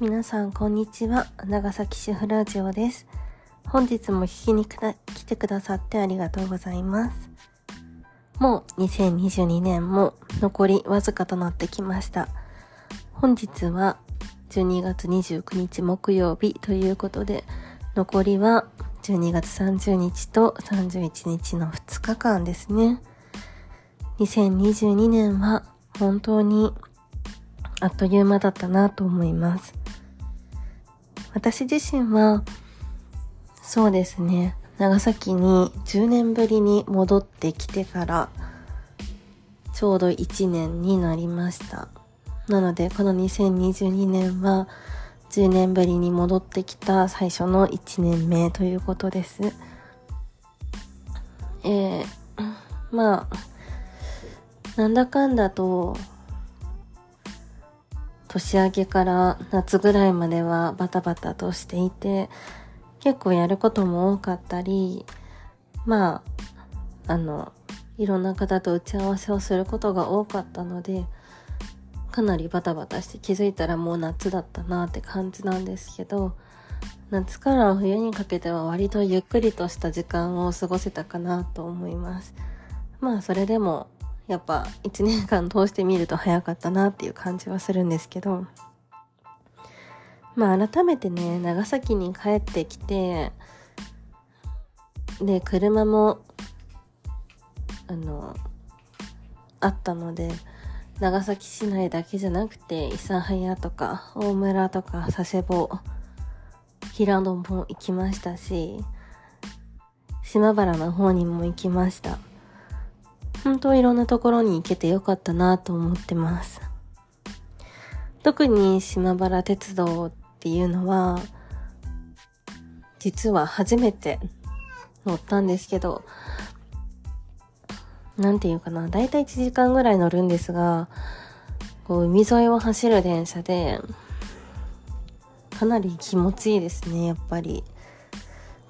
皆さんこんにちは。長崎主婦ラジオです。本日も聞きに来てくださってありがとうございます。もう2022年も残りわずかとなってきました。本日は12月29日木曜日ということで残りは12月30日と31日の2日間ですね。2022年は本当にあっという間だったなと思います。私自身は、そうですね、長崎に10年ぶりに戻ってきてから、ちょうど1年になりました。なので、この2022年は、10年ぶりに戻ってきた最初の1年目ということです。えー、まあ、なんだかんだと、年明けから夏ぐらいまではバタバタとしていて、結構やることも多かったり、まあ、あの、いろんな方と打ち合わせをすることが多かったので、かなりバタバタして気づいたらもう夏だったなって感じなんですけど、夏から冬にかけては割とゆっくりとした時間を過ごせたかなと思います。まあそれでもやっぱ1年間通してみると早かったなっていう感じはするんですけど、まあ改めてね、長崎に帰ってきて、で、車も、あの、あったので、長崎市内だけじゃなくて、諫早とか、大村とか、佐世保、平野も行きましたし、島原の方にも行きました。本当いろんなところに行けてよかったなと思ってます。特に島原鉄道っていうのは、実は初めて乗ったんですけど、なんていうかな、だいたい1時間ぐらい乗るんですが、こう海沿いを走る電車で、かなり気持ちいいですね、やっぱり。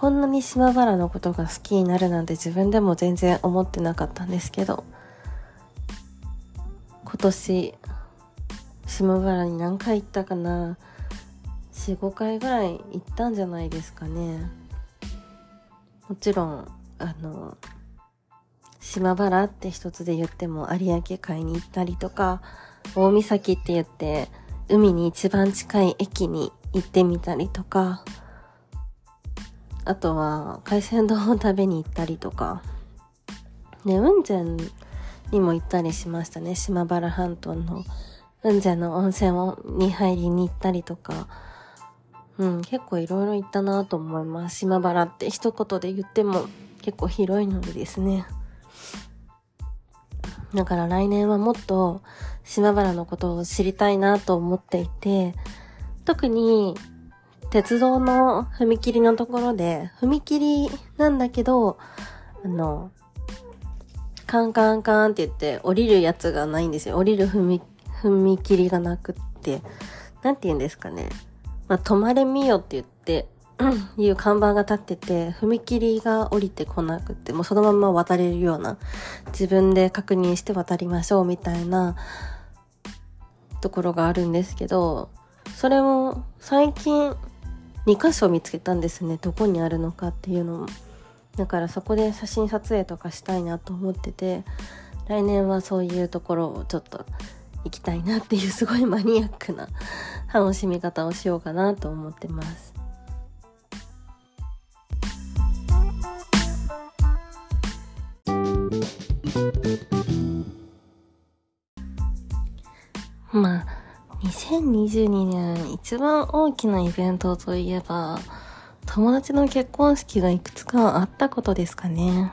こんなに島原のことが好きになるなんて自分でも全然思ってなかったんですけど今年島原に何回行ったかな？45回ぐらい行ったんじゃないですかね。もちろんあの島原って一つで言っても有明海に行ったりとか大岬って言って海に一番近い駅に行ってみたりとかあとは海鮮丼を食べに行ったりとか。で雲仙にも行ったりしましたね。島原半島の雲仙の温泉に入りに行ったりとか。うん結構いろいろ行ったなと思います。島原って一言で言っても結構広いのでですね。だから来年はもっと島原のことを知りたいなと思っていて特に鉄道の踏切のところで、踏切なんだけど、あの、カンカンカンって言って降りるやつがないんですよ。降りる踏み踏切がなくって、なんて言うんですかね。まあ、止まれみよって言って、いう看板が立ってて、踏切が降りてこなくって、もうそのまま渡れるような、自分で確認して渡りましょうみたいなところがあるんですけど、それも最近2箇所見つけたんですね。どこにあるのかっていうのも。だからそこで写真撮影とかしたいなと思ってて来年はそういうところをちょっと行きたいなっていうすごいマニアックな楽しみ方をしようかなと思ってます。2022年一番大きなイベントといえば、友達の結婚式がいくつかあったことですかね。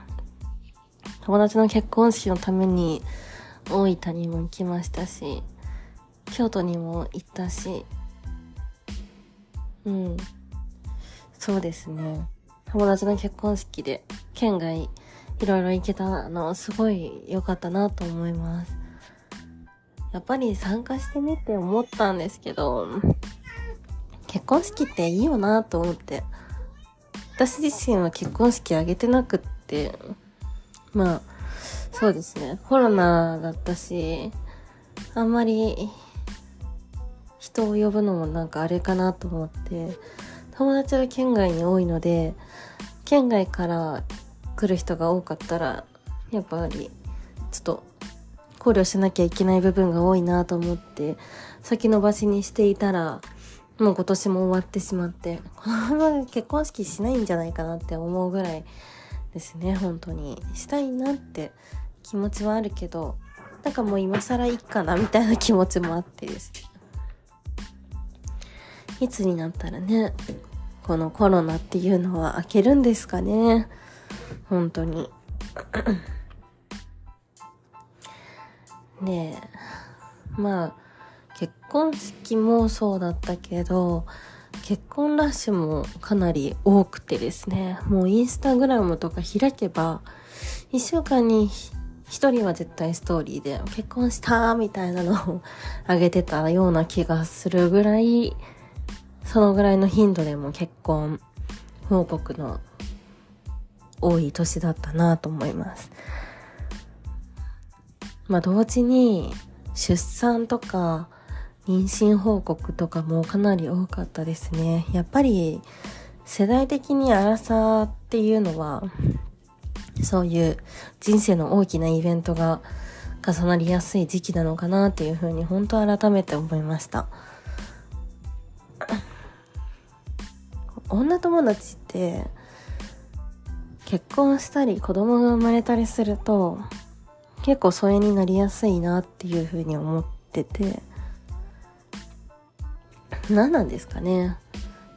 友達の結婚式のために大分にも行きましたし、京都にも行ったし、うん。そうですね。友達の結婚式で県外いろいろ行けたのすごい良かったなと思います。やっぱり参加してみて思ったんですけど、結婚式っていいよなと思って。私自身は結婚式挙げてなくって、まあ、そうですね。コロナだったし、あんまり人を呼ぶのもなんかあれかなと思って友達が県外に多いので県外から来る人が多かったらやっぱりちょっと考慮しなきゃいけない部分が多いなと思って先延ばしにしていたらもう今年も終わってしまってこのまま結婚式しないんじゃないかなって思うぐらいですね本当に。したいなって気持ちはあるけどなんかもう今更いいかなみたいな気持ちもあってですね。いつになったらねこのコロナっていうのは明けるんですかね本当に。でまあ結婚式もそうだったけど結婚ラッシュもかなり多くてですねもうインスタグラムとか開けば1週間に1人は絶対ストーリーで結婚したみたいなのをあげてたような気がするぐらいそのぐらいの頻度でも結婚報告の多い年だったなと思います。まあ同時に出産とか妊娠報告とかもかなり多かったですね。やっぱり世代的に荒さっていうのはそういう人生の大きなイベントが重なりやすい時期なのかなっていうふうに本当改めて思いました。女友達って結婚したり子供が生まれたりすると結構疎遠になりやすいなっていうふうに思ってて。何なんですかね。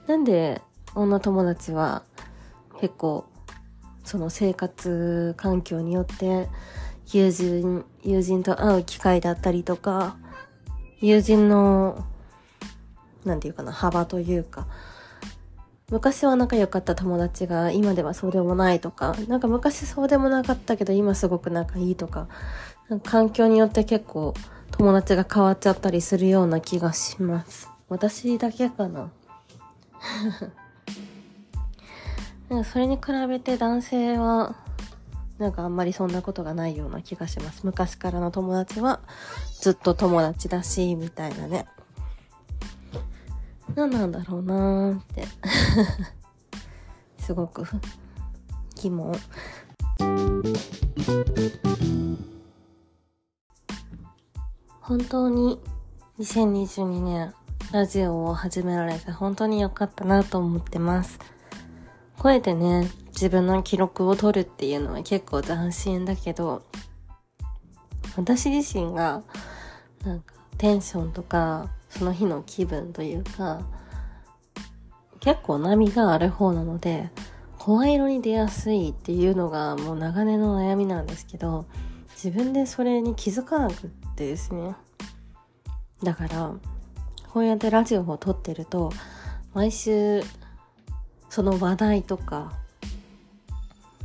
なんで女友達は結構その生活環境によって友人友人と会う機会だったりとか友人の何て言うかな幅というか昔は仲良かった友達が今ではそうでもないとか、なんか昔そうでもなかったけど今すごく仲いいとか、か環境によって結構友達が変わっちゃったりするような気がします。私だけかな。なんかそれに比べて男性は、なんかあんまりそんなことがないような気がします。昔からの友達はずっと友達だし、みたいなね。何なんだろうなーって。すごく。疑問。本当に2022年ラジオを始められて本当に良かったなと思ってます。声でね自分の記録を取るっていうのは結構斬新だけど私自身がなんかテンションとかその日の気分というか、結構波がある方なので、声色に出やすいっていうのがもう長年の悩みなんですけど、自分でそれに気づかなくってですね。だから、こうやってラジオを撮ってると、毎週、その話題とか、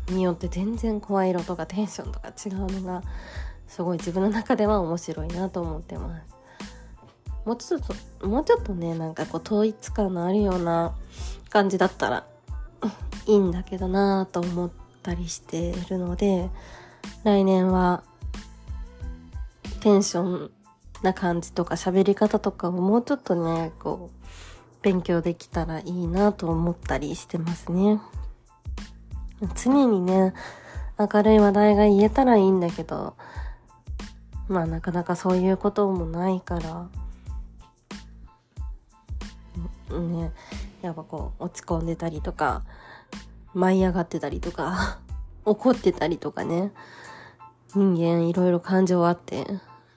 によって全然声色とかテンションとか違うのが、すごい自分の中では面白いなと思ってます。もうちょっともうちょっとねなんかこう統一感のあるような感じだったらいいんだけどなぁと思ったりしているので来年はテンションな感じとか喋り方とかをもうちょっとねこう勉強できたらいいなと思ったりしてますね。常にね明るい話題が言えたらいいんだけどまあなかなかそういうこともないからねやっぱこう落ち込んでたりとか舞い上がってたりとか 怒ってたりとかね人間いろいろ感情あって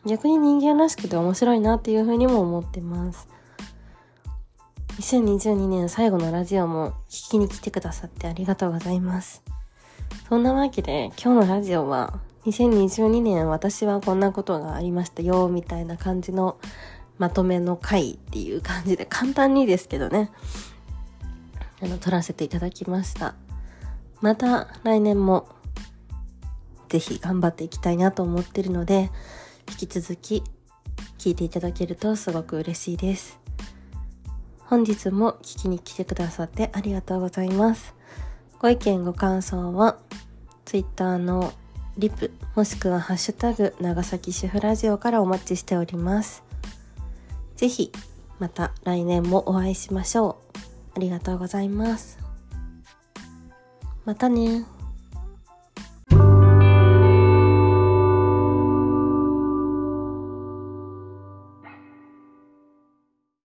逆に人間らしくて面白いなっていうふうにも思ってます。2022年最後のラジオも聞きに来てくださってありがとうございます。そんなわけで今日のラジオは2022年私はこんなことがありましたよみたいな感じのまとめの回っていう感じで簡単にですけどね、あの、撮らせていただきました。また来年もぜひ頑張っていきたいなと思ってるので、引き続き聞いていただけるとすごく嬉しいです。本日も聞きに来てくださってありがとうございます。ご意見ご感想は Twitter のリプもしくはハッシュタグ長崎主婦ラジオからお待ちしております。ぜひまた来年もお会いしましょう。ありがとうございます。またね